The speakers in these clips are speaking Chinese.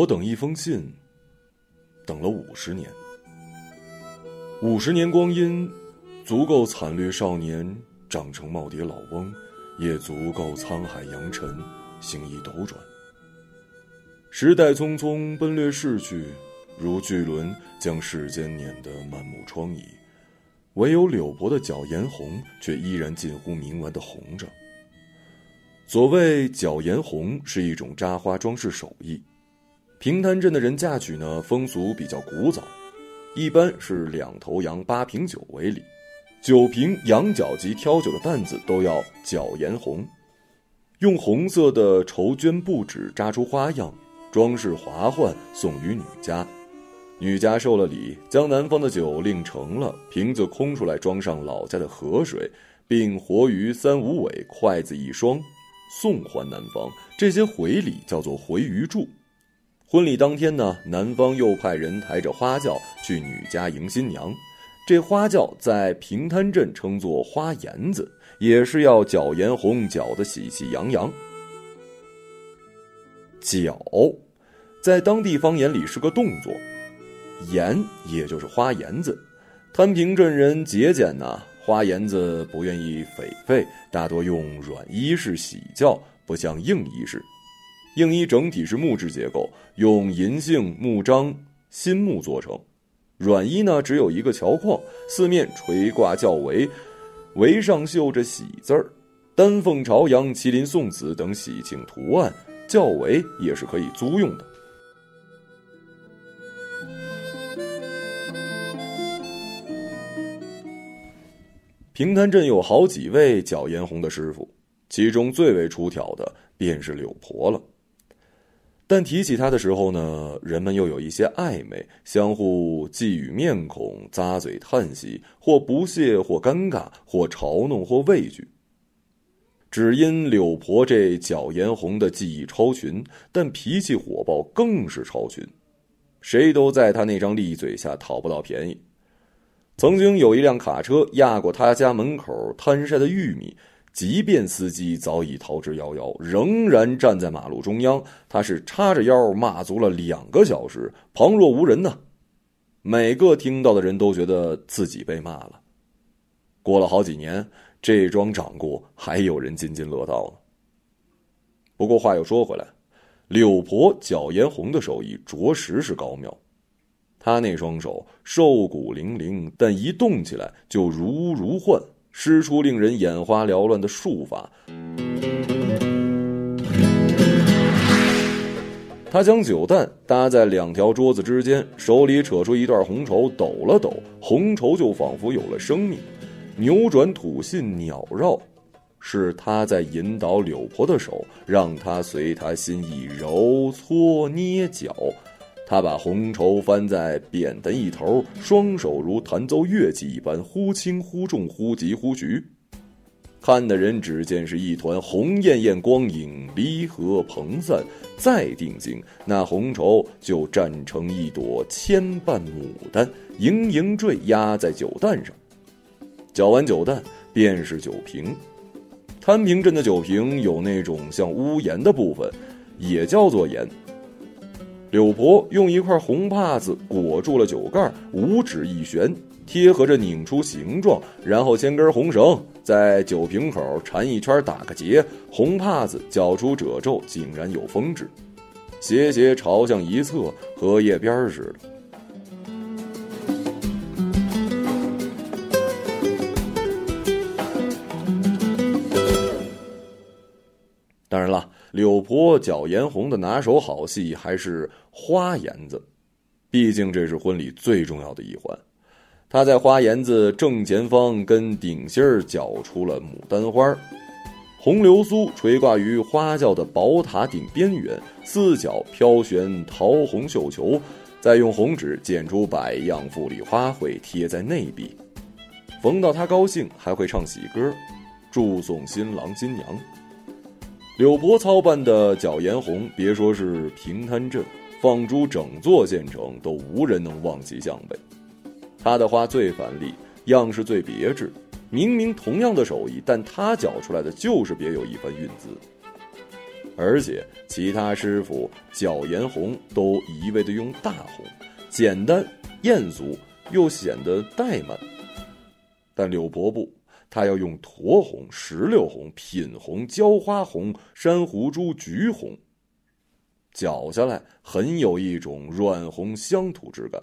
我等一封信，等了五十年。五十年光阴，足够惨绿少年长成耄耋老翁，也足够沧海扬尘，行医斗转。时代匆匆奔掠逝去，如巨轮将世间碾得满目疮痍。唯有柳婆的角颜红，却依然近乎明顽的红着。所谓角颜红，是一种扎花装饰手艺。平潭镇的人嫁娶呢，风俗比较古早，一般是两头羊八瓶酒为礼，酒瓶、羊角及挑酒的担子都要角颜红，用红色的绸绢布纸扎出花样。装饰华焕，送于女家。女家受了礼，将男方的酒令成了，瓶子空出来，装上老家的河水，并活鱼三五尾，筷子一双，送还男方。这些回礼叫做回鱼祝。婚礼当天呢，男方又派人抬着花轿去女家迎新娘。这花轿在平滩镇称作花颜子，也是要搅颜红，搅得喜气洋洋。脚，在当地方言里是个动作，颜也就是花颜子。滩平镇人节俭呐，花颜子不愿意狒狒，大多用软衣式洗轿，不像硬衣式。硬衣整体是木质结构，用银杏、木章、新木做成；软衣呢，只有一个桥框，四面垂挂轿帷，帷上绣着喜字儿，丹凤朝阳、麒麟送子等喜庆图案。轿围也是可以租用的。平潭镇有好几位搅颜红的师傅，其中最为出挑的便是柳婆了。但提起他的时候呢，人们又有一些暧昧，相互觊觎面孔，咂嘴叹息，或不屑，或尴尬，或嘲弄，或畏惧。只因柳婆这脚颜红的技艺超群，但脾气火爆更是超群，谁都在他那张利嘴下讨不到便宜。曾经有一辆卡车压过他家门口摊晒的玉米，即便司机早已逃之夭夭，仍然站在马路中央。他是叉着腰骂足了两个小时，旁若无人呢。每个听到的人都觉得自己被骂了。过了好几年。这桩掌故还有人津津乐道呢。不过话又说回来，柳婆脚颜红的手艺着实是高妙。她那双手瘦骨嶙嶙，但一动起来就如如幻，施出令人眼花缭乱的术法。他将酒蛋搭在两条桌子之间，手里扯出一段红绸，抖了抖，红绸就仿佛有了生命。扭转吐信鸟绕，是他在引导柳婆的手，让她随他心意揉搓捏搅。他把红绸翻在扁担一头，双手如弹奏乐器一般，忽轻忽重，忽急忽徐。看的人只见是一团红艳艳光影离合蓬散，再定睛，那红绸就站成一朵千瓣牡丹，盈盈坠压在酒担上。搅完酒蛋，便是酒瓶。滩平镇的酒瓶有那种像屋檐的部分，也叫做檐。柳婆用一块红帕子裹住了酒盖，五指一旋，贴合着拧出形状，然后牵根红绳在酒瓶口缠一圈，打个结。红帕子绞出褶皱，井然有风致，斜斜朝向一侧，荷叶边似的。当然了，柳婆搅颜红的拿手好戏还是花颜子，毕竟这是婚礼最重要的一环。她在花颜子正前方跟顶心儿搅出了牡丹花，红流苏垂挂于花轿的宝塔顶边缘，四角飘悬桃红绣球，再用红纸剪出百样富丽花卉贴在内壁。逢到她高兴，还会唱喜歌，祝颂新郎新娘。柳婆操办的角颜红，别说是平滩镇，放诸整座县城，都无人能望其项背。他的花最繁丽，样式最别致。明明同样的手艺，但他搅出来的就是别有一番韵姿。而且其他师傅脚颜红都一味的用大红，简单艳俗又显得怠慢。但柳伯不，他要用驼红、石榴红、品红、浇花红、珊瑚珠、橘红，搅下来很有一种软红乡土之感。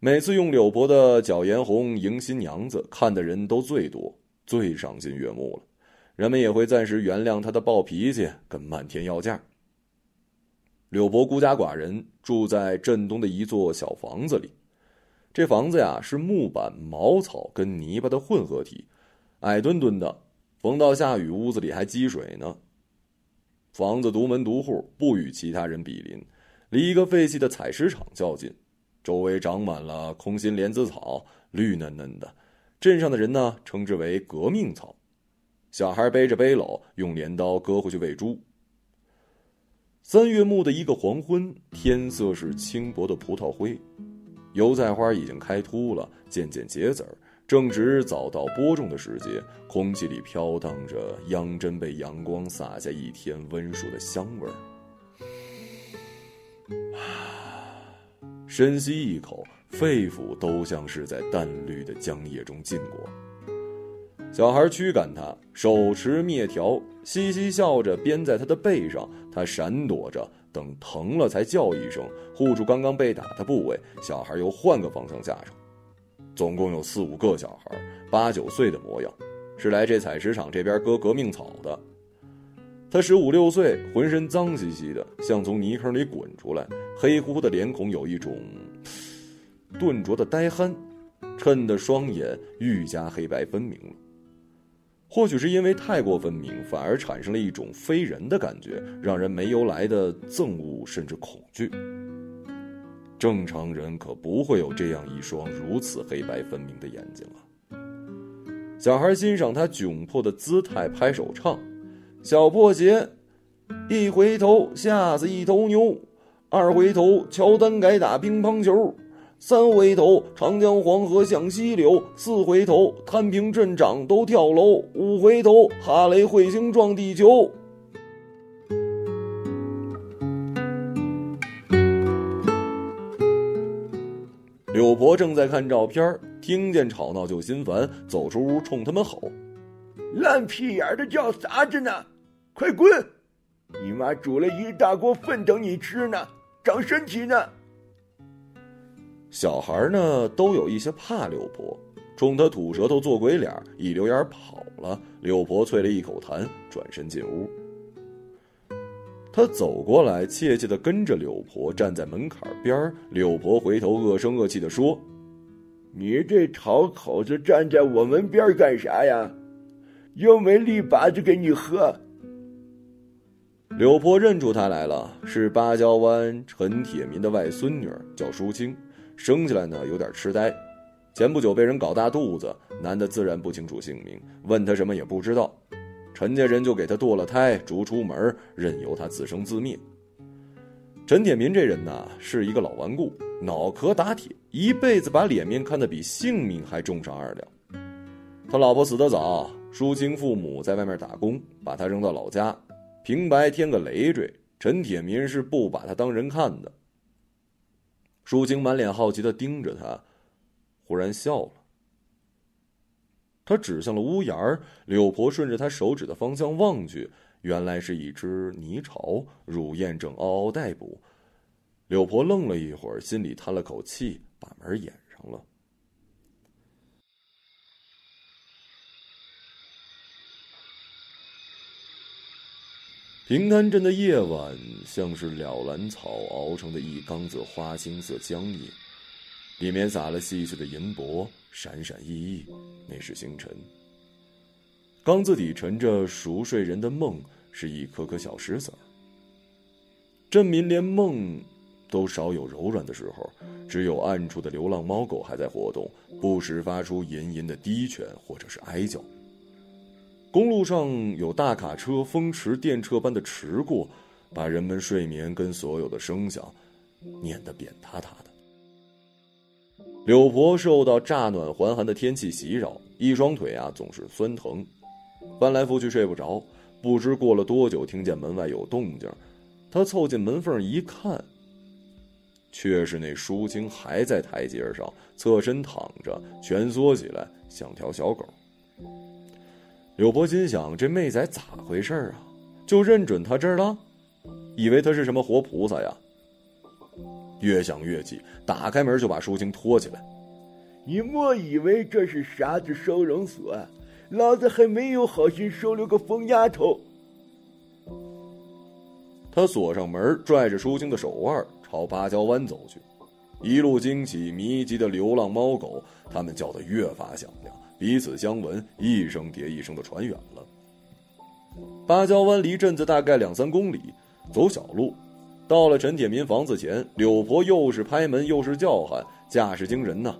每次用柳伯的角颜红迎新娘子，看的人都最多，最赏心悦目了。人们也会暂时原谅他的暴脾气跟漫天要价。柳伯孤家寡人，住在镇东的一座小房子里。这房子呀，是木板、茅草跟泥巴的混合体，矮墩墩的，逢到下雨，屋子里还积水呢。房子独门独户，不与其他人比邻，离一个废弃的采石场较近。周围长满了空心莲子草，绿嫩嫩的。镇上的人呢，称之为“革命草”。小孩背着背篓，用镰刀割回去喂猪。三月末的一个黄昏，天色是轻薄的葡萄灰，油菜花已经开秃了，渐渐结籽儿，正值早稻播种的时节，空气里飘荡着秧针被阳光洒下一天温暑的香味儿。深吸一口，肺腑都像是在淡绿的浆液中浸过。小孩驱赶他，手持篾条，嘻嘻笑着鞭在他的背上。他闪躲着，等疼了才叫一声，护住刚刚被打的部位。小孩又换个方向下手。总共有四五个小孩，八九岁的模样，是来这采石场这边割革命草的。他十五六岁，浑身脏兮兮的，像从泥坑里滚出来，黑乎乎的脸孔有一种钝拙的呆憨，衬得双眼愈加黑白分明了。或许是因为太过分明，反而产生了一种非人的感觉，让人没由来的憎恶甚至恐惧。正常人可不会有这样一双如此黑白分明的眼睛啊！小孩欣赏他窘迫的姿态，拍手唱。小破鞋，一回头吓死一头牛；二回头乔丹改打乒乓球；三回头长江黄河向西流；四回头摊平镇长都跳楼；五回头哈雷彗星撞地球。柳婆正在看照片，听见吵闹就心烦，走出屋冲他们吼。烂屁眼的叫啥子呢？快滚！你妈煮了一大锅粪等你吃呢，长身体呢。小孩呢都有一些怕柳婆，冲他吐舌头做鬼脸，一溜烟跑了。柳婆啐了一口痰，转身进屋。他走过来，怯怯的跟着柳婆站在门槛边柳婆回头恶声恶气的说：“你这讨口子站在我门边干啥呀？”又没立把子给你喝。柳婆认出他来了，是芭蕉湾陈铁民的外孙女，叫淑清，生下来呢有点痴呆，前不久被人搞大肚子，男的自然不清楚姓名，问他什么也不知道，陈家人就给他堕了胎，逐出门，任由他自生自灭。陈铁民这人呐，是一个老顽固，脑壳打铁，一辈子把脸面看得比性命还重上二两。他老婆死得早。淑清父母在外面打工，把他扔到老家，平白添个累赘。陈铁民是不把他当人看的。淑清满脸好奇的盯着他，忽然笑了。他指向了屋檐儿，柳婆顺着他手指的方向望去，原来是一只泥巢，乳燕正嗷嗷待哺。柳婆愣了一会儿，心里叹了口气，把门掩上了。平潭镇的夜晚像是了兰草熬成的一缸子花青色浆液，里面撒了细碎的银箔，闪闪熠熠，那是星辰。缸子底沉着熟睡人的梦，是一颗颗小石子儿。镇民连梦都少有柔软的时候，只有暗处的流浪猫狗还在活动，不时发出吟吟的低犬或者是哀叫。公路上有大卡车风驰电掣般的驰过，把人们睡眠跟所有的声响碾得扁塌塌的。柳婆受到乍暖还寒的天气袭扰，一双腿啊总是酸疼，翻来覆去睡不着，不知过了多久，听见门外有动静，他凑进门缝一看，却是那舒清还在台阶上侧身躺着，蜷缩起来，像条小狗。柳婆心想：这妹仔咋回事啊？就认准他这儿了，以为他是什么活菩萨呀？越想越气，打开门就把舒清拖起来。你莫以为这是啥子收容所，老子还没有好心收留个疯丫头。他锁上门，拽着舒清的手腕，朝芭蕉湾走去。一路惊起迷集的流浪猫狗，它们叫得越发响亮，彼此相闻，一声叠一声的传远了。芭蕉湾离镇子大概两三公里，走小路，到了陈铁民房子前，柳婆又是拍门又是叫喊，架势惊人呐。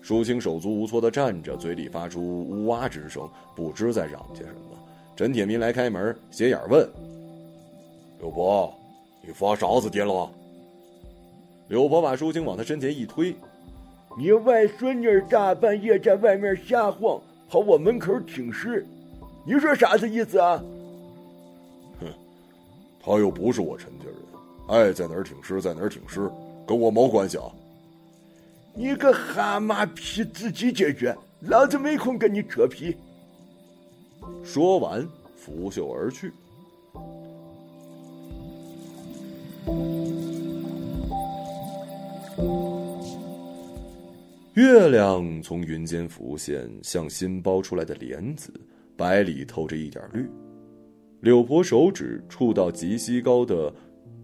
舒清手足无措地站着，嘴里发出呜哇之声，不知在嚷些什么。陈铁民来开门，斜眼问：“柳婆，你发啥子癫了？”柳婆把舒清往他身前一推：“你外孙女大半夜在外面瞎晃，跑我门口挺尸，你说啥子意思啊？”“哼，他又不是我陈家人，爱在哪儿挺尸在哪儿挺尸，跟我毛关系啊？”你个蛤蟆皮，自己解决，老子没空跟你扯皮。说完，拂袖而去。月亮从云间浮现，像新剥出来的莲子，白里透着一点绿。柳婆手指触到极西高的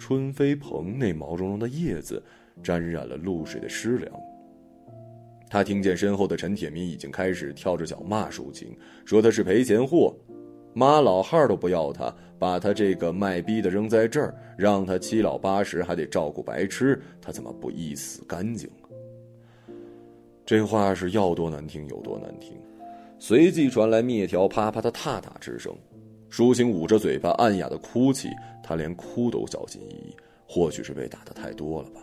春飞蓬那毛茸茸的叶子，沾染了露水的湿凉。他听见身后的陈铁民已经开始跳着脚骂舒青，说他是赔钱货，妈老汉儿都不要他，把他这个卖逼的扔在这儿，让他七老八十还得照顾白痴，他怎么不一死干净这话是要多难听有多难听。随即传来灭条啪啪的踏踏之声，舒青捂着嘴巴暗哑的哭泣，他连哭都小心翼翼，或许是被打的太多了吧。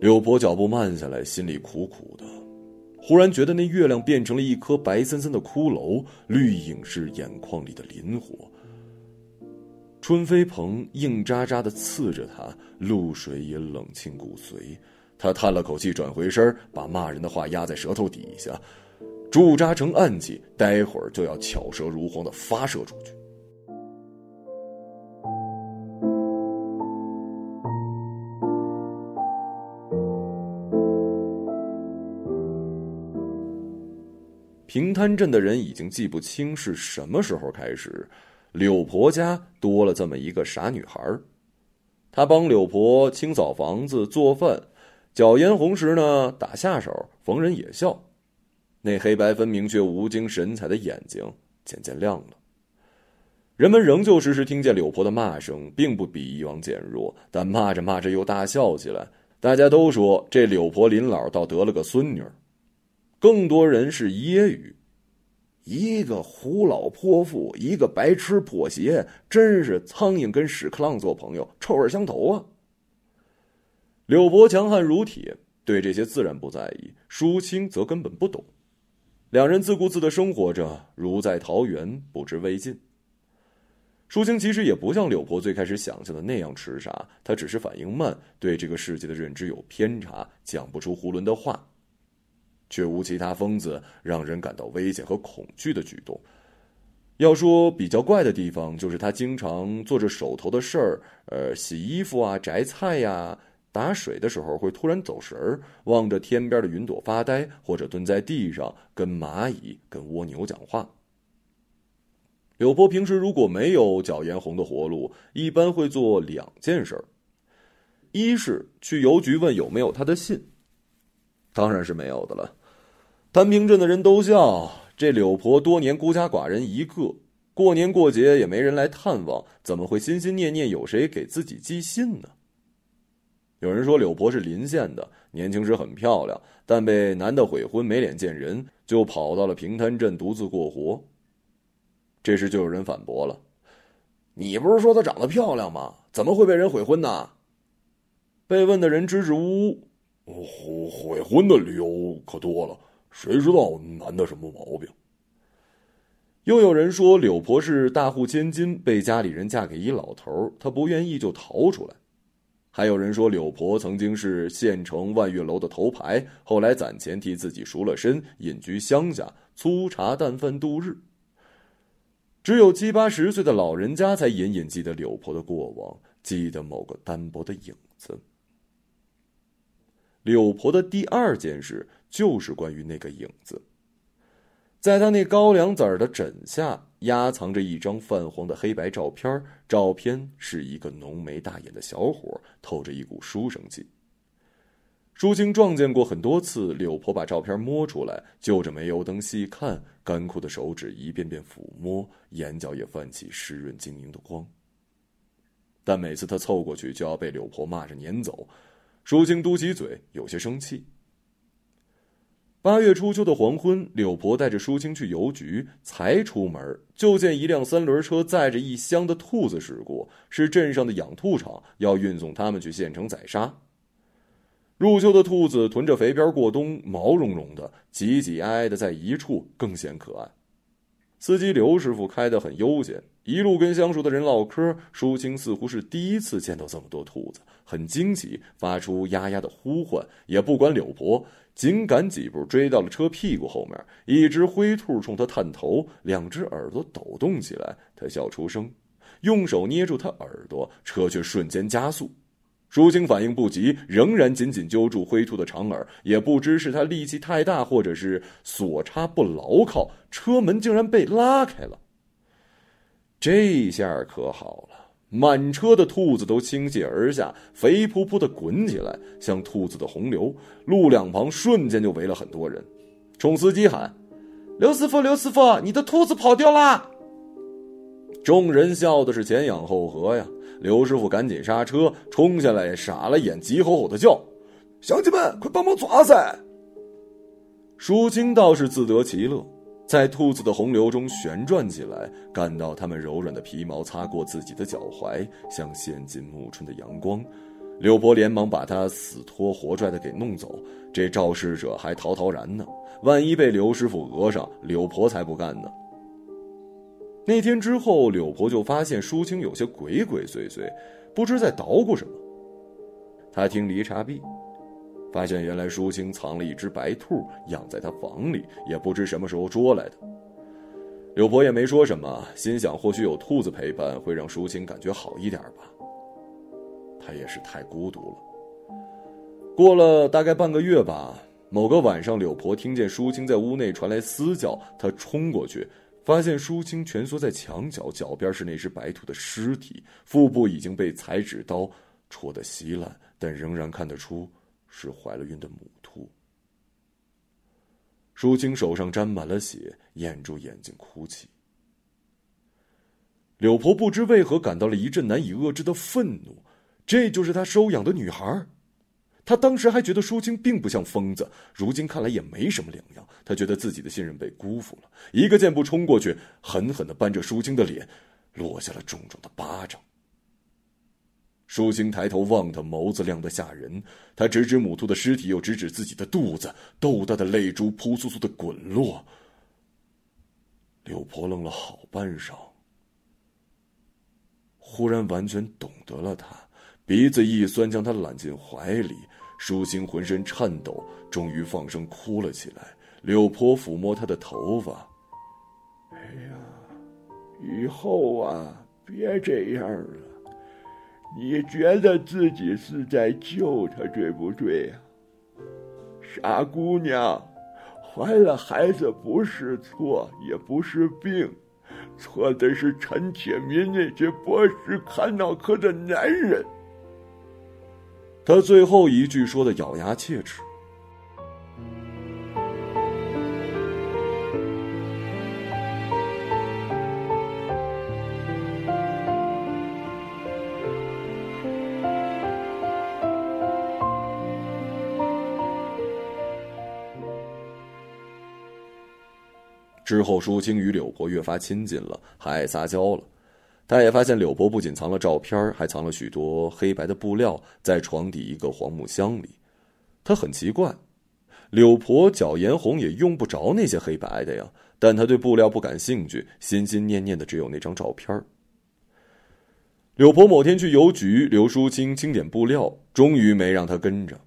柳婆脚步慢下来，心里苦苦的。忽然觉得那月亮变成了一颗白森森的骷髅，绿影是眼眶里的磷火。春飞鹏硬扎扎的刺着他，露水也冷清骨髓。他叹了口气，转回身，把骂人的话压在舌头底下，驻扎成暗器，待会儿就要巧舌如簧的发射出去。平滩镇的人已经记不清是什么时候开始，柳婆家多了这么一个傻女孩她帮柳婆清扫房子、做饭，搅烟红时呢打下手，逢人也笑。那黑白分明却无精神采的眼睛渐渐亮了。人们仍旧时时听见柳婆的骂声，并不比以往减弱，但骂着骂着又大笑起来。大家都说这柳婆林老倒得了个孙女。更多人是揶揄，一个胡老泼妇，一个白痴破鞋，真是苍蝇跟屎壳郎做朋友，臭味相投啊！柳伯强悍如铁，对这些自然不在意；舒清则根本不懂，两人自顾自的生活着，如在桃源，不知未尽。舒清其实也不像柳婆最开始想象的那样痴傻，她只是反应慢，对这个世界的认知有偏差，讲不出囫囵的话。却无其他疯子让人感到危险和恐惧的举动。要说比较怪的地方，就是他经常做着手头的事儿，呃，洗衣服啊、摘菜呀、打水的时候，会突然走神儿，望着天边的云朵发呆，或者蹲在地上跟蚂蚁、跟蜗牛讲话。柳波平时如果没有脚颜红的活路，一般会做两件事儿：一是去邮局问有没有他的信。当然是没有的了。丹平镇的人都笑这柳婆多年孤家寡人一个，过年过节也没人来探望，怎么会心心念念有谁给自己寄信呢？有人说柳婆是临县的，年轻时很漂亮，但被男的悔婚，没脸见人，就跑到了平滩镇独自过活。这时就有人反驳了：“你不是说她长得漂亮吗？怎么会被人悔婚呢？”被问的人支支吾吾。悔悔婚的理由可多了，谁知道男的什么毛病？又有人说柳婆是大户千金，被家里人嫁给一老头，她不愿意就逃出来。还有人说柳婆曾经是县城万月楼的头牌，后来攒钱替自己赎了身，隐居乡下，粗茶淡饭度日。只有七八十岁的老人家才隐隐记得柳婆的过往，记得某个单薄的影子。柳婆的第二件事就是关于那个影子。在她那高粱籽儿的枕下，压藏着一张泛黄的黑白照片。照片是一个浓眉大眼的小伙，透着一股书生气。舒青撞见过很多次，柳婆把照片摸出来，就着煤油灯细看，干枯的手指一遍遍抚摸，眼角也泛起湿润晶莹的光。但每次他凑过去，就要被柳婆骂着撵走。舒青嘟起嘴，有些生气。八月初秋的黄昏，柳婆带着舒清去邮局，才出门就见一辆三轮车载着一箱的兔子驶过，是镇上的养兔场要运送他们去县城宰杀。入秋的兔子囤着肥膘过冬，毛茸茸的，挤挤挨挨的在一处，更显可爱。司机刘师傅开得很悠闲，一路跟相熟的人唠嗑。舒清似乎是第一次见到这么多兔子，很惊奇，发出呀呀的呼唤，也不管柳婆。紧赶几步追到了车屁股后面，一只灰兔冲他探头，两只耳朵抖动起来。他笑出声，用手捏住他耳朵，车却瞬间加速。舒清反应不及，仍然紧紧揪住灰兔的长耳。也不知是他力气太大，或者是锁插不牢靠，车门竟然被拉开了。这下可好了。满车的兔子都倾泻而下，肥扑扑的滚起来，像兔子的洪流。路两旁瞬间就围了很多人，冲司机喊：“刘师傅，刘师傅，你的兔子跑掉啦！”众人笑的是前仰后合呀。刘师傅赶紧刹车，冲下来，傻了眼，急吼吼的叫：“乡亲们，快帮忙抓噻！”舒青倒是自得其乐。在兔子的洪流中旋转起来，感到它们柔软的皮毛擦过自己的脚踝，像陷进暮春的阳光。柳婆连忙把它死拖活拽的给弄走，这肇事者还陶陶然呢。万一被刘师傅讹上，柳婆才不干呢。那天之后，柳婆就发现舒青有些鬼鬼祟祟，不知在捣鼓什么。他听梨茶毕。发现原来舒青藏了一只白兔，养在他房里，也不知什么时候捉来的。柳婆也没说什么，心想或许有兔子陪伴会让舒青感觉好一点吧。他也是太孤独了。过了大概半个月吧，某个晚上，柳婆听见舒青在屋内传来嘶叫，她冲过去，发现舒青蜷缩在墙角，脚边是那只白兔的尸体，腹部已经被裁纸刀戳得稀烂，但仍然看得出。是怀了孕的母兔。舒青手上沾满了血，掩住眼睛哭泣。柳婆不知为何感到了一阵难以遏制的愤怒，这就是她收养的女孩。她当时还觉得舒青并不像疯子，如今看来也没什么两样。她觉得自己的信任被辜负了，一个箭步冲过去，狠狠的扳着舒青的脸，落下了重重的巴掌。舒心抬头望他，眸子亮得吓人。他指指母兔的尸体，又指指自己的肚子，豆大的泪珠扑簌簌的滚落。柳婆愣了好半晌，忽然完全懂得了他，鼻子一酸，将他揽进怀里。舒心浑身颤抖，终于放声哭了起来。柳婆抚摸他的头发：“哎呀，以后啊，别这样了。”你觉得自己是在救他，对不对呀，傻姑娘？怀了孩子不是错，也不是病，错的是陈铁民那些博士看脑壳的男人。他最后一句说的咬牙切齿。之后，舒青与柳婆越发亲近了，还爱撒娇了。他也发现柳婆不仅藏了照片，还藏了许多黑白的布料在床底一个黄木箱里。他很奇怪，柳婆脚颜红也用不着那些黑白的呀。但他对布料不感兴趣，心心念念的只有那张照片。柳婆某天去邮局，刘淑清清点布料，终于没让他跟着。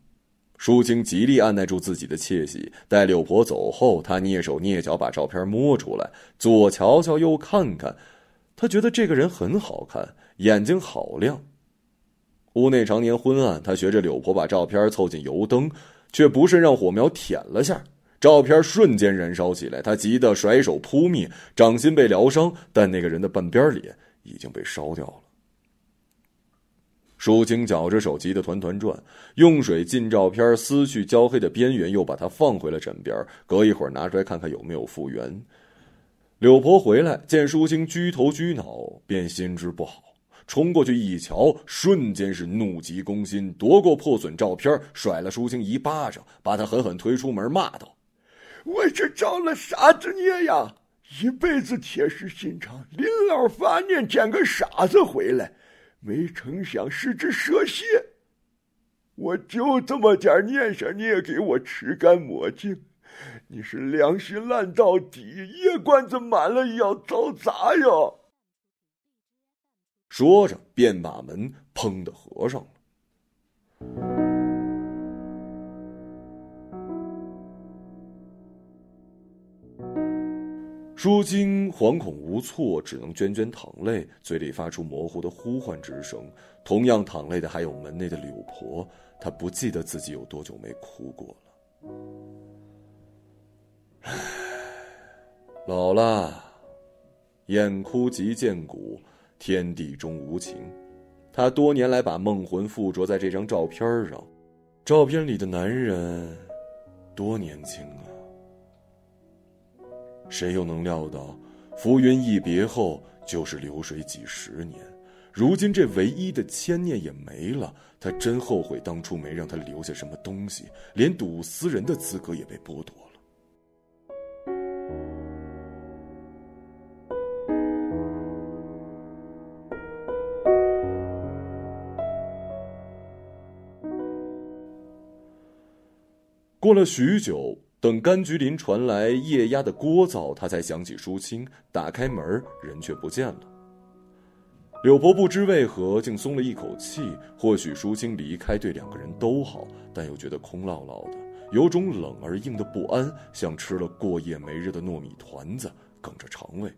淑清极力按耐住自己的窃喜，待柳婆走后，他蹑手蹑脚把照片摸出来，左瞧瞧，右看看。他觉得这个人很好看，眼睛好亮。屋内常年昏暗，他学着柳婆把照片凑近油灯，却不慎让火苗舔了下，照片瞬间燃烧起来。他急得甩手扑灭，掌心被疗伤，但那个人的半边脸已经被烧掉了。舒清绞着手急得团团转，用水浸照片，撕去焦黑的边缘，又把它放回了枕边。隔一会儿拿出来看看有没有复原。柳婆回来见舒清居头居脑，便心知不好，冲过去一瞧，瞬间是怒急攻心，夺过破损照片，甩了舒清一巴掌，把他狠狠推出门，骂道：“我是找了啥子孽呀？一辈子铁石心肠，临老发念捡个傻子回来。”没成想是只蛇蝎，我就这么点念想，你也给我吃干抹净？你是良心烂到底，夜罐子满了也要遭砸呀！说着，便把门砰的合上了。舒清惶恐无措，只能涓涓淌泪，嘴里发出模糊的呼唤之声。同样淌泪的还有门内的柳婆，她不记得自己有多久没哭过了。唉，老了，眼哭即见骨，天地终无情。他多年来把梦魂附着在这张照片上，照片里的男人多年轻啊！谁又能料到，浮云一别后就是流水几十年，如今这唯一的牵念也没了。他真后悔当初没让他留下什么东西，连睹斯人的资格也被剥夺了。过了许久。等柑橘林传来液压的聒噪，他才想起舒清。打开门，人却不见了。柳婆不知为何竟松了一口气。或许舒清离开对两个人都好，但又觉得空落落的，有种冷而硬的不安，像吃了过夜没热的糯米团子，梗着肠胃。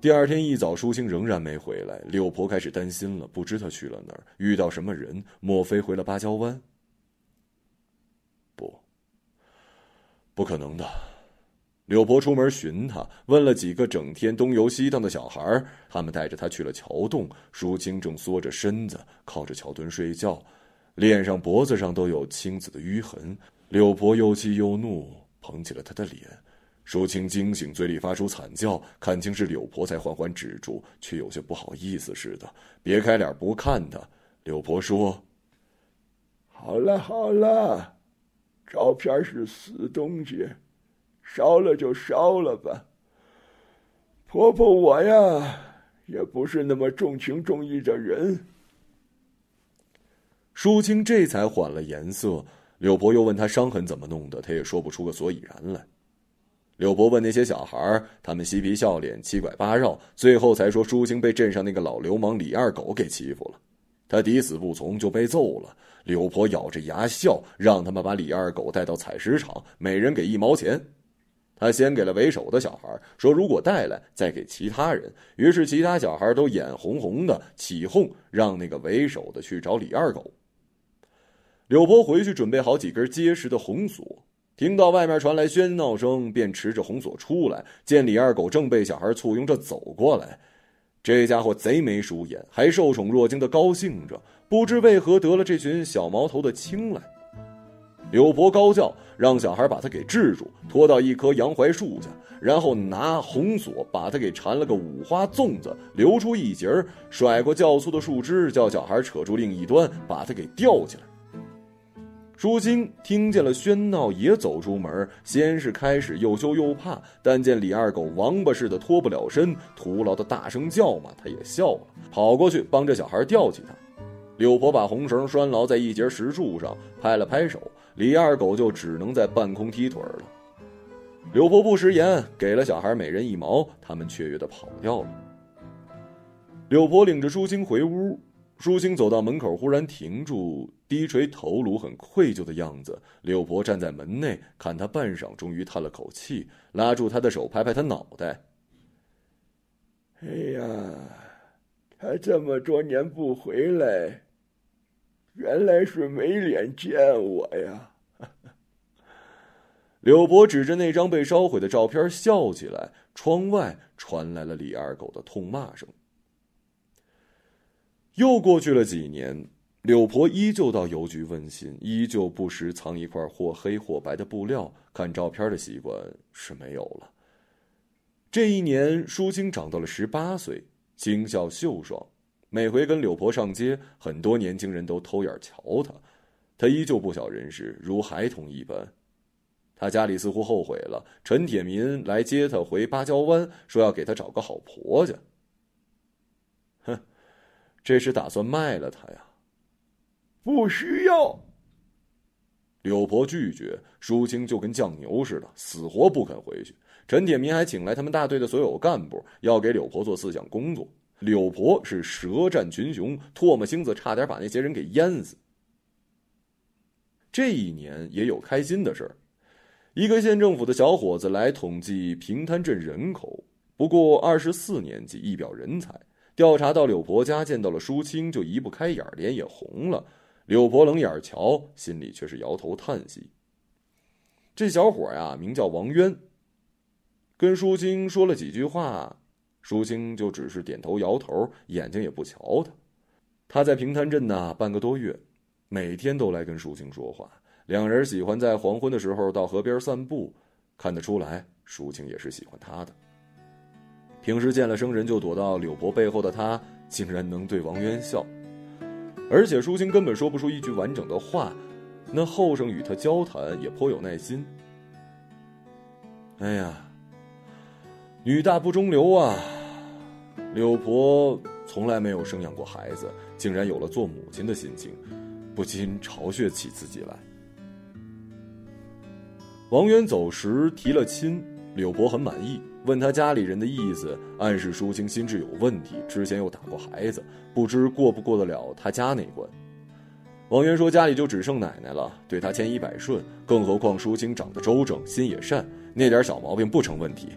第二天一早，舒清仍然没回来。柳婆开始担心了，不知他去了哪儿，遇到什么人？莫非回了芭蕉湾？不可能的，柳婆出门寻他，问了几个整天东游西荡的小孩他们带着他去了桥洞。舒清正缩着身子靠着桥墩睡觉，脸上、脖子上都有青紫的淤痕。柳婆又气又怒，捧起了他的脸。舒清惊醒，嘴里发出惨叫，看清是柳婆，才缓缓止住，却有些不好意思似的，别开脸不看他。柳婆说：“好了，好了。”照片是死东西，烧了就烧了吧。婆婆我呀，也不是那么重情重义的人。舒清这才缓了颜色。柳婆又问他伤痕怎么弄的，他也说不出个所以然来。柳婆问那些小孩，他们嬉皮笑脸，七拐八绕，最后才说舒清被镇上那个老流氓李二狗给欺负了。他抵死不从，就被揍了。柳婆咬着牙笑，让他们把李二狗带到采石场，每人给一毛钱。他先给了为首的小孩，说如果带来，再给其他人。于是其他小孩都眼红红的起哄，让那个为首的去找李二狗。柳婆回去准备好几根结实的红锁，听到外面传来喧闹声，便持着红锁出来，见李二狗正被小孩簇拥着走过来。这家伙贼眉鼠眼，还受宠若惊的高兴着，不知为何得了这群小毛头的青睐。柳婆高叫，让小孩把他给制住，拖到一棵杨槐树下，然后拿红锁把他给缠了个五花粽子，留出一截儿，甩过较粗的树枝，叫小孩扯住另一端，把他给吊起来。舒清听见了喧闹，也走出门。先是开始又羞又怕，但见李二狗王八似的脱不了身，徒劳的大声叫骂，他也笑了，跑过去帮着小孩吊起他。柳婆把红绳拴牢在一截石柱上，拍了拍手，李二狗就只能在半空踢腿了。柳婆不食言，给了小孩每人一毛，他们雀跃的跑掉了。柳婆领着舒青回屋，舒青走到门口，忽然停住，低垂头颅，很愧疚的样子。柳婆站在门内，看他半晌，终于叹了口气，拉住他的手，拍拍他脑袋：“哎呀，他这么多年不回来，原来是没脸见我呀。”柳伯指着那张被烧毁的照片笑起来，窗外传来了李二狗的痛骂声。又过去了几年，柳婆依旧到邮局问信，依旧不时藏一块或黑或白的布料，看照片的习惯是没有了。这一年，舒青长到了十八岁，清秀秀爽，每回跟柳婆上街，很多年轻人都偷眼瞧她，她依旧不晓人事，如孩童一般。他家里似乎后悔了，陈铁民来接他回芭蕉湾，说要给他找个好婆家。哼。这是打算卖了他呀？不需要。柳婆拒绝，舒青就跟犟牛似的，死活不肯回去。陈铁民还请来他们大队的所有干部，要给柳婆做思想工作。柳婆是舌战群雄，唾沫星子差点把那些人给淹死。这一年也有开心的事儿，一个县政府的小伙子来统计平潭镇人口，不过二十四年纪，一表人才。调查到柳婆家，见到了舒青，就移不开眼，脸也红了。柳婆冷眼瞧，心里却是摇头叹息。这小伙呀，名叫王渊。跟舒青说了几句话，舒青就只是点头摇头，眼睛也不瞧他。他在平潭镇呢半个多月，每天都来跟舒青说话。两人喜欢在黄昏的时候到河边散步，看得出来，舒青也是喜欢他的。平时见了生人就躲到柳婆背后的他，竟然能对王渊笑，而且舒心根本说不出一句完整的话，那后生与他交谈也颇有耐心。哎呀，女大不中留啊！柳婆从来没有生养过孩子，竟然有了做母亲的心情，不禁嘲谑起自己来。王渊走时提了亲，柳婆很满意。问他家里人的意思，暗示舒清心智有问题，之前又打过孩子，不知过不过得了他家那关。王源说家里就只剩奶奶了，对他千依百顺，更何况舒清长得周正，心也善，那点小毛病不成问题。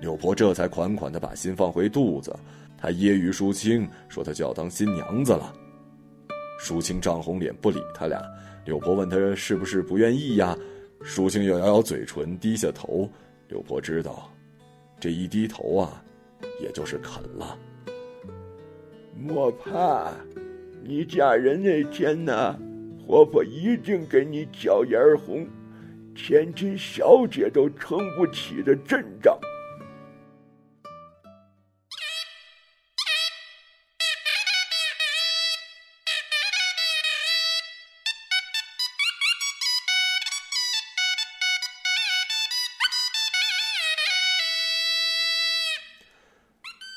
柳婆这才款款的把心放回肚子，她揶揄舒清说她就要当新娘子了。舒清涨红脸不理他俩，柳婆问他是不是不愿意呀？舒清又咬咬嘴唇，低下头。刘婆知道，这一低头啊，也就是啃了。莫怕，你嫁人那天呢，婆婆一定给你脚眼红，千金小姐都撑不起的阵仗。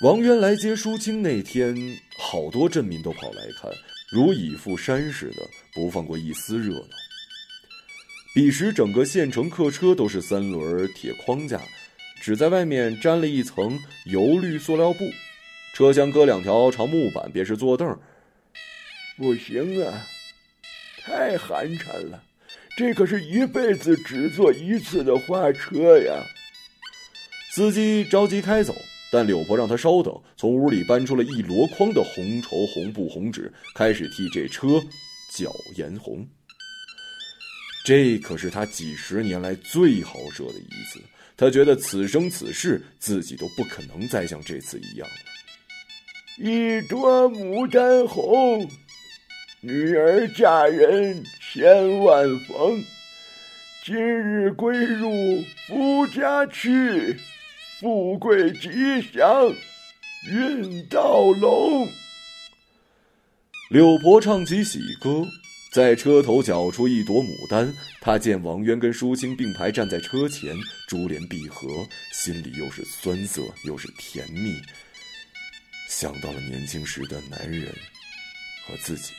王渊来接舒清那天，好多镇民都跑来看，如蚁附山似的，不放过一丝热闹。彼时整个县城客车都是三轮铁框架，只在外面粘了一层油绿塑料布，车厢搁两条长木板，便是坐凳。不行啊，太寒碜了，这可是一辈子只坐一次的花车呀！司机着急开走。但柳婆让他稍等，从屋里搬出了一箩筐的红绸、红布、红纸，开始替这车搅颜红。这可是他几十年来最豪奢的一次，他觉得此生此世自己都不可能再像这次一样了。一朵牡丹红，女儿嫁人千万逢，今日归入夫家去。富贵吉祥，运到龙。柳婆唱起喜歌，在车头搅出一朵牡丹。她见王渊跟舒清并排站在车前，珠联璧合，心里又是酸涩又是甜蜜，想到了年轻时的男人和自己。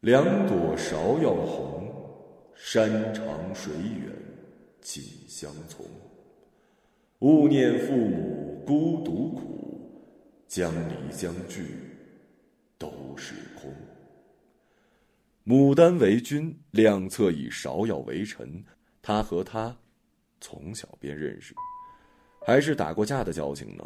两朵芍药红，山长水远近相从。勿念父母孤独苦，将离将聚都是空。牡丹为君，两侧以芍药为臣。他和她从小便认识，还是打过架的交情呢。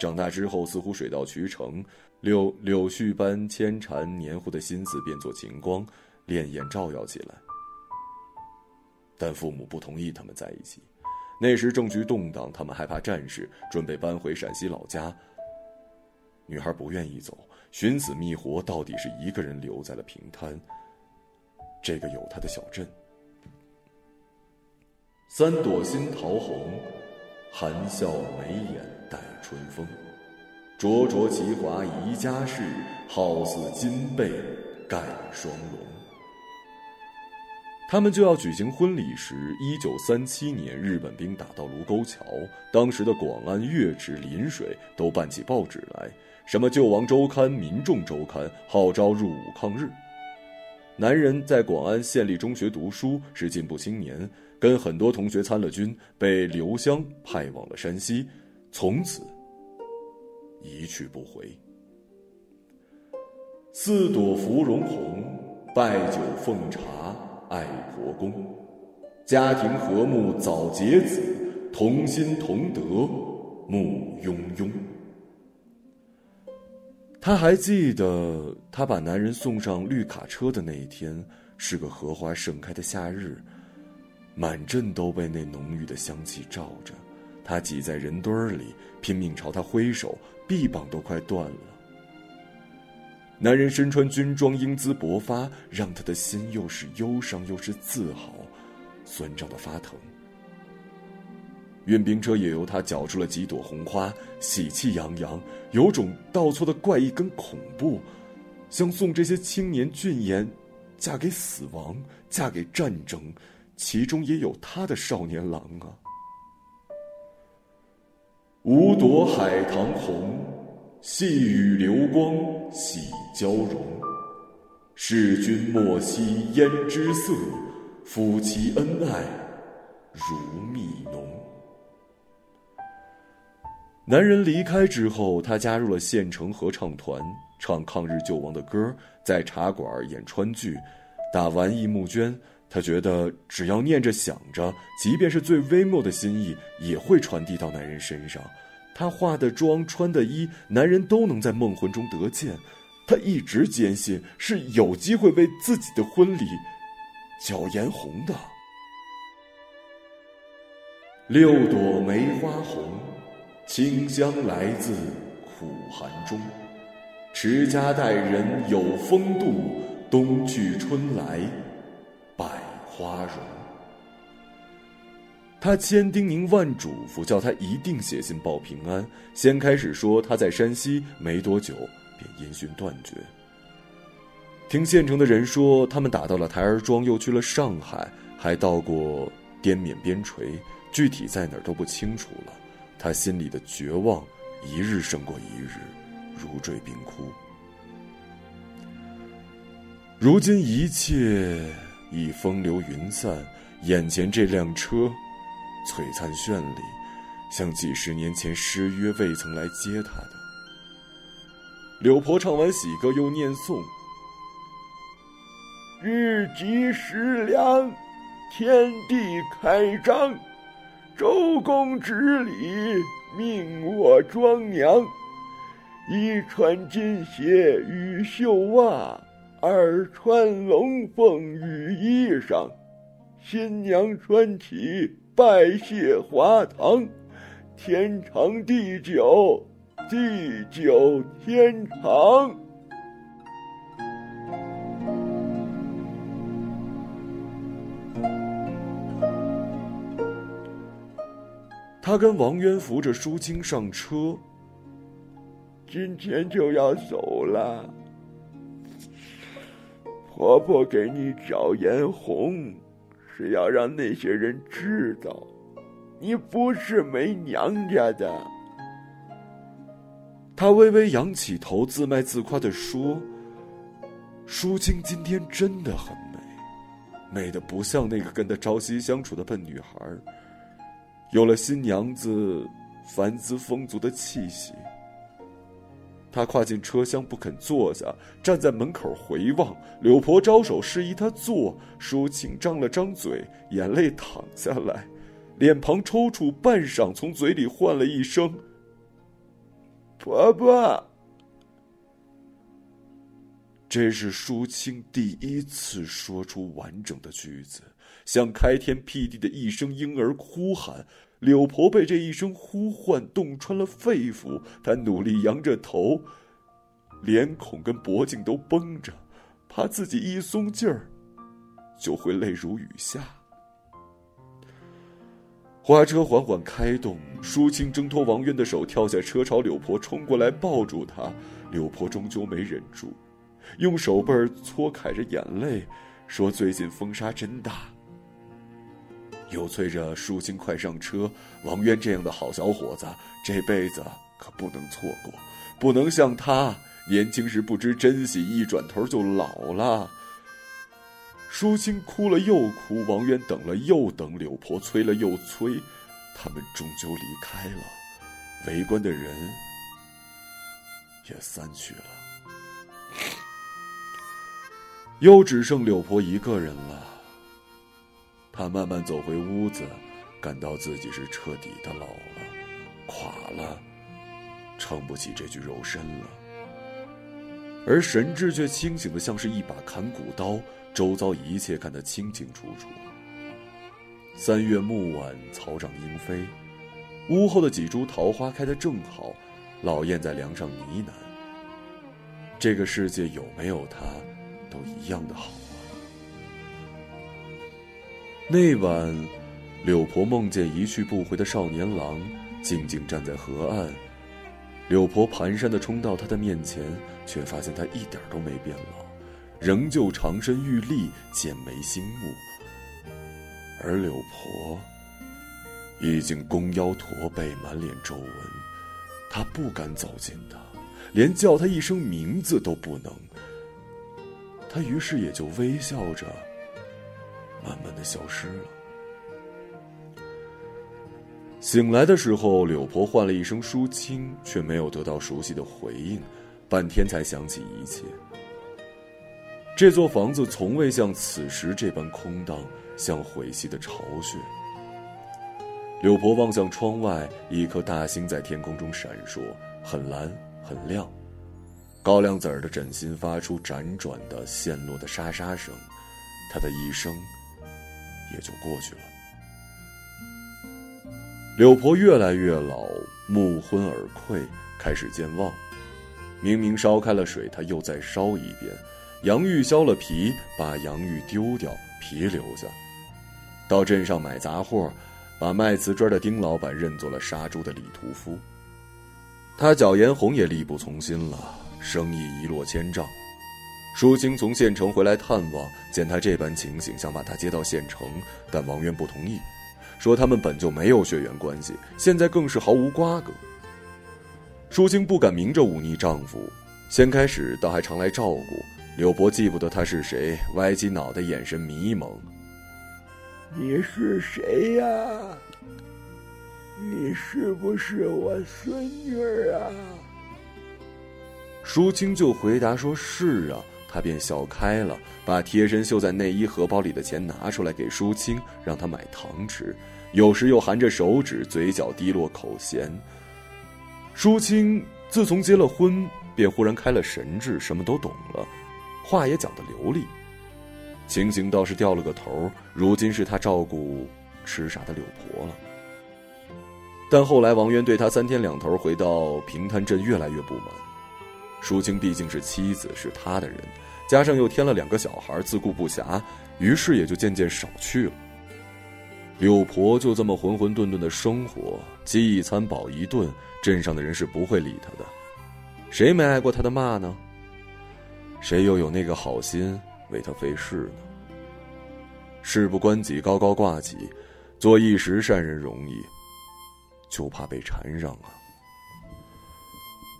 长大之后，似乎水到渠成，柳柳絮般牵缠黏糊的心思变作晴光，潋滟照耀起来。但父母不同意他们在一起。那时政局动荡，他们害怕战事，准备搬回陕西老家。女孩不愿意走，寻死觅活，到底是一个人留在了平滩。这个有她的小镇。三朵新桃红，含笑眉眼。带春风，灼灼其华宜家室，好似金被盖双龙。他们就要举行婚礼时，一九三七年，日本兵打到卢沟桥，当时的广安、岳池、临水都办起报纸来，什么《救亡周刊》《民众周刊》，号召入伍抗日。男人在广安县立中学读书，是进步青年，跟很多同学参了军，被刘湘派往了山西。从此一去不回。四朵芙蓉红，拜酒奉茶爱国公，家庭和睦早结子，同心同德睦庸庸。他还记得，他把男人送上绿卡车的那一天，是个荷花盛开的夏日，满镇都被那浓郁的香气罩着。他挤在人堆儿里，拼命朝他挥手，臂膀都快断了。男人身穿军装，英姿勃发，让他的心又是忧伤又是自豪，酸胀的发疼。运兵车也由他缴出了几朵红花，喜气洋洋，有种倒错的怪异跟恐怖，像送这些青年俊颜，嫁给死亡，嫁给战争，其中也有他的少年郎啊。五朵海棠红，细雨流光喜交融。世君莫惜胭脂色，夫妻恩爱如蜜浓。男人离开之后，他加入了县城合唱团，唱抗日救亡的歌，在茶馆演川剧，打完一募捐。他觉得只要念着想着，即便是最微末的心意，也会传递到男人身上。他化的妆、穿的衣，男人都能在梦魂中得见。他一直坚信是有机会为自己的婚礼搅颜红的。六朵梅花红，清香来自苦寒中。持家待人有风度，冬去春来百。花容，他千叮咛万嘱咐，叫他一定写信报平安。先开始说他在山西，没多久便音讯断绝。听县城的人说，他们打到了台儿庄，又去了上海，还到过滇缅边陲，具体在哪儿都不清楚了。他心里的绝望，一日胜过一日，如坠冰窟。如今一切。已风流云散，眼前这辆车，璀璨绚丽，像几十年前失约未曾来接他的。柳婆唱完喜歌，又念诵：“日吉时良，天地开张，周公执礼，命我庄娘，一穿金鞋与绣袜。”二穿龙凤羽衣裳，新娘穿起拜谢华堂，天长地久，地久天长。他跟王渊扶着舒清上车，今天就要走了。婆婆给你找颜红，是要让那些人知道，你不是没娘家的。他微微仰起头，自卖自夸的说：“舒清今天真的很美，美的不像那个跟他朝夕相处的笨女孩，有了新娘子凡姿风足的气息。他跨进车厢，不肯坐下，站在门口回望。柳婆招手示意他坐，舒清张了张嘴，眼泪淌下来，脸庞抽搐半晌，从嘴里唤了一声：“婆婆。”这是舒清第一次说出完整的句子，像开天辟地的一声婴儿哭喊。柳婆被这一声呼唤洞穿了肺腑，她努力扬着头，脸孔跟脖颈都绷着，怕自己一松劲儿，就会泪如雨下。花车缓缓开动，舒清挣脱王渊的手，跳下车朝柳婆冲过来，抱住她。柳婆终究没忍住，用手背儿搓揩着眼泪，说：“最近风沙真大。”又催着舒清快上车。王渊这样的好小伙子，这辈子可不能错过，不能像他年轻时不知珍惜，一转头就老了。舒清哭了又哭，王渊等了又等，柳婆催了又催，他们终究离开了，围观的人也散去了，又只剩柳婆一个人了。他慢慢走回屋子，感到自己是彻底的老了，垮了，撑不起这具肉身了。而神志却清醒的像是一把砍骨刀，周遭一切看得清清楚楚。三月暮晚，草长莺飞，屋后的几株桃花开得正好，老燕在梁上呢喃：“这个世界有没有他，都一样的好。”那晚，柳婆梦见一去不回的少年郎，静静站在河岸。柳婆蹒跚的冲到他的面前，却发现他一点都没变老，仍旧长身玉立，剑眉星目。而柳婆已经弓腰驼背，满脸皱纹，他不敢走近他，连叫他一声名字都不能。他于是也就微笑着。慢慢的消失了。醒来的时候，柳婆唤了一声“舒清”，却没有得到熟悉的回应，半天才想起一切。这座房子从未像此时这般空荡，像毁弃的巢穴。柳婆望向窗外，一颗大星在天空中闪烁，很蓝很亮。高粱籽儿的枕芯发出辗转的陷落的沙沙声，他的一生。也就过去了。柳婆越来越老，目昏耳溃，开始健忘。明明烧开了水，她又再烧一遍。杨玉削了皮，把杨玉丢掉，皮留下。到镇上买杂货，把卖瓷砖的丁老板认作了杀猪的李屠夫。他脚颜红也力不从心了，生意一落千丈。舒清从县城回来探望，见他这般情形，想把他接到县城，但王渊不同意，说他们本就没有血缘关系，现在更是毫无瓜葛。舒清不敢明着忤逆丈夫，先开始倒还常来照顾。柳伯记不得他是谁，歪起脑袋，眼神迷蒙。你是谁呀？你是不是我孙女啊？舒清就回答说：“是啊。”他便笑开了，把贴身绣在内衣荷包里的钱拿出来给舒清，让他买糖吃，有时又含着手指，嘴角滴落口涎。舒清自从结了婚，便忽然开了神智，什么都懂了，话也讲得流利，情形倒是掉了个头。如今是他照顾痴傻的柳婆了。但后来王渊对他三天两头回到平潭镇越来越不满。舒清毕竟是妻子，是他的人，加上又添了两个小孩，自顾不暇，于是也就渐渐少去了。柳婆就这么浑浑沌沌的生活，饥一餐饱一顿，镇上的人是不会理他的。谁没挨过他的骂呢？谁又有那个好心为他费事呢？事不关己，高高挂起，做一时善人容易，就怕被缠上啊。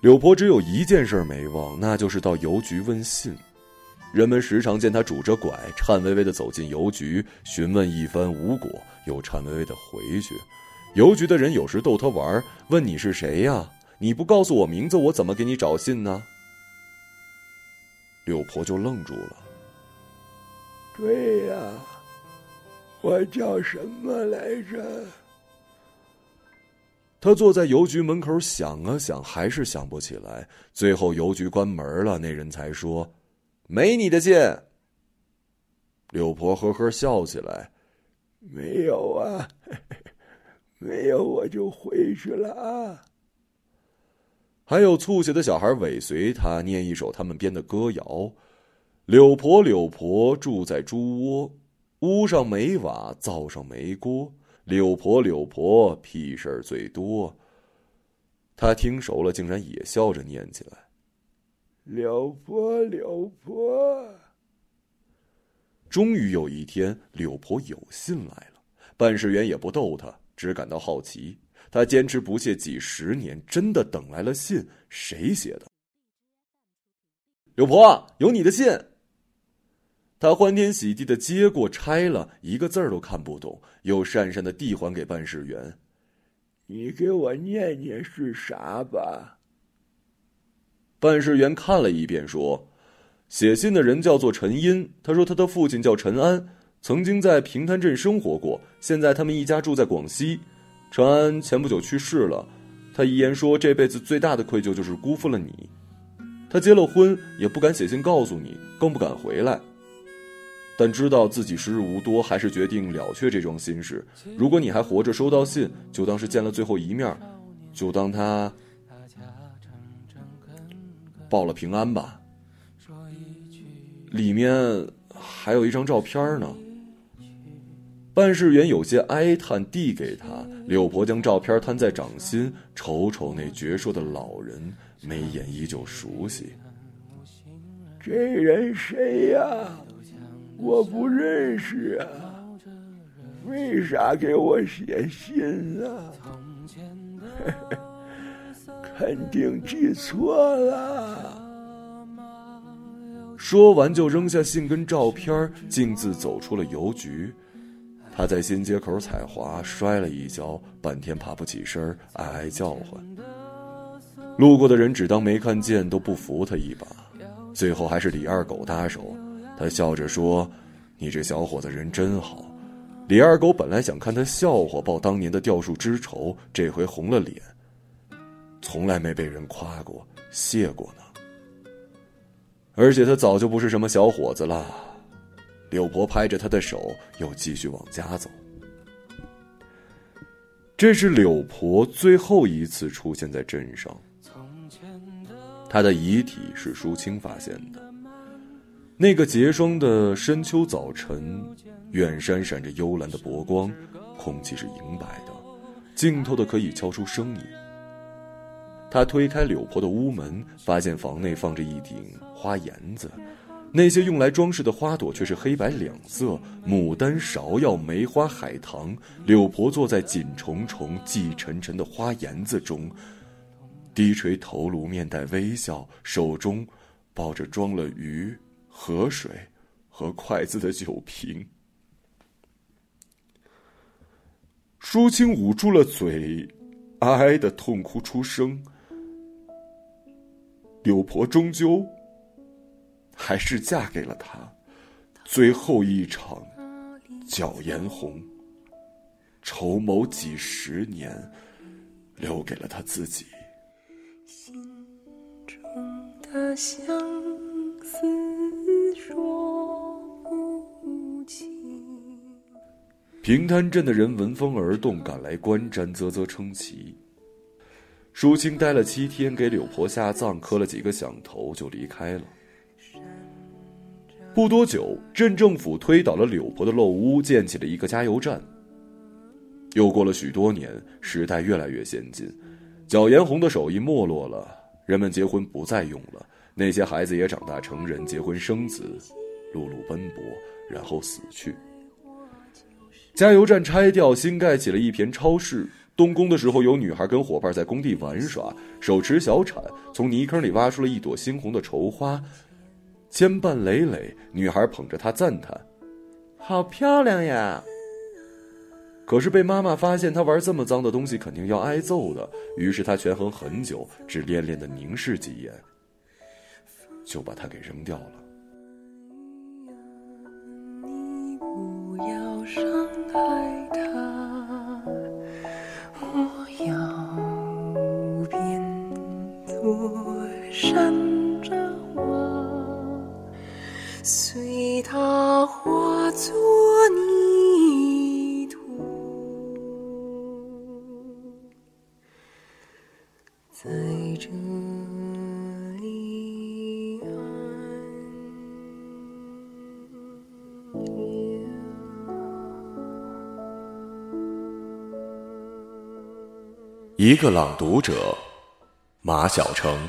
柳婆只有一件事没忘，那就是到邮局问信。人们时常见他拄着拐，颤巍巍的走进邮局，询问一番无果，又颤巍巍的回去。邮局的人有时逗他玩，问你是谁呀？你不告诉我名字，我怎么给你找信呢？柳婆就愣住了。对呀，我叫什么来着？他坐在邮局门口想啊想，还是想不起来。最后邮局关门了，那人才说。没你的信。柳婆呵呵笑起来，没有啊，没有我就回去了啊。还有促写的小孩尾随他，念一首他们编的歌谣：柳婆柳婆住在猪窝，屋上没瓦，灶上没锅。柳婆柳婆屁事儿最多。他听熟了，竟然也笑着念起来。柳婆，柳婆。终于有一天，柳婆有信来了。办事员也不逗他，只感到好奇。他坚持不懈几十年，真的等来了信。谁写的？柳婆，有你的信。他欢天喜地的接过，拆了一个字儿都看不懂，又讪讪的递还给办事员：“你给我念念是啥吧。”办事员看了一遍，说：“写信的人叫做陈音。他说他的父亲叫陈安，曾经在平潭镇生活过。现在他们一家住在广西。陈安前不久去世了，他遗言说这辈子最大的愧疚就是辜负了你。他结了婚，也不敢写信告诉你，更不敢回来。但知道自己时日无多，还是决定了却这桩心事。如果你还活着，收到信就当是见了最后一面，就当他。”报了平安吧。里面还有一张照片呢。办事员有些哀叹，递给他。柳婆将照片摊在掌心，瞅瞅那矍铄的老人，眉眼依旧熟悉。这人谁呀？我不认识啊。为啥给我写信啊？肯定记错了。说完，就扔下信跟照片，径自走出了邮局。他在新街口踩滑，摔了一跤，半天爬不起身，哀哀叫唤。路过的人只当没看见，都不扶他一把。最后还是李二狗搭手，他笑着说：“你这小伙子人真好。”李二狗本来想看他笑话，报当年的吊树之仇，这回红了脸。从来没被人夸过、谢过呢。而且他早就不是什么小伙子了。柳婆拍着他的手，又继续往家走。这是柳婆最后一次出现在镇上。她的遗体是舒清发现的。那个结霜的深秋早晨，远山闪着幽蓝的波光，空气是银白的，静透的可以敲出声音。他推开柳婆的屋门，发现房内放着一顶花檐子，那些用来装饰的花朵却是黑白两色，牡丹、芍药、梅花、海棠。柳婆坐在锦重重、霁沉沉的花檐子中，低垂头颅，面带微笑，手中抱着装了鱼、河水和筷子的酒瓶。舒清捂住了嘴，哀哀的痛哭出声。柳婆终究还是嫁给了他，最后一场角颜红，筹谋几十年，留给了他自己。心中的相思说不清。平潭镇的人闻风而动，赶来观瞻，啧啧称奇。舒清待了七天，给柳婆下葬，磕了几个响头，就离开了。不多久，镇政府推倒了柳婆的陋屋，建起了一个加油站。又过了许多年，时代越来越先进，角颜红的手艺没落了，人们结婚不再用了，那些孩子也长大成人，结婚生子，碌碌奔波，然后死去。加油站拆掉，新盖起了一片超市。动工的时候，有女孩跟伙伴在工地玩耍，手持小铲从泥坑里挖出了一朵猩红的绸花，牵绊累累，女孩捧着她赞叹：“好漂亮呀！”可是被妈妈发现她玩这么脏的东西，肯定要挨揍的。于是她权衡很久，只恋恋的凝视几眼，就把它给扔掉了。你不要伤害他，化作泥土，在这里安。一个朗读者，马晓成。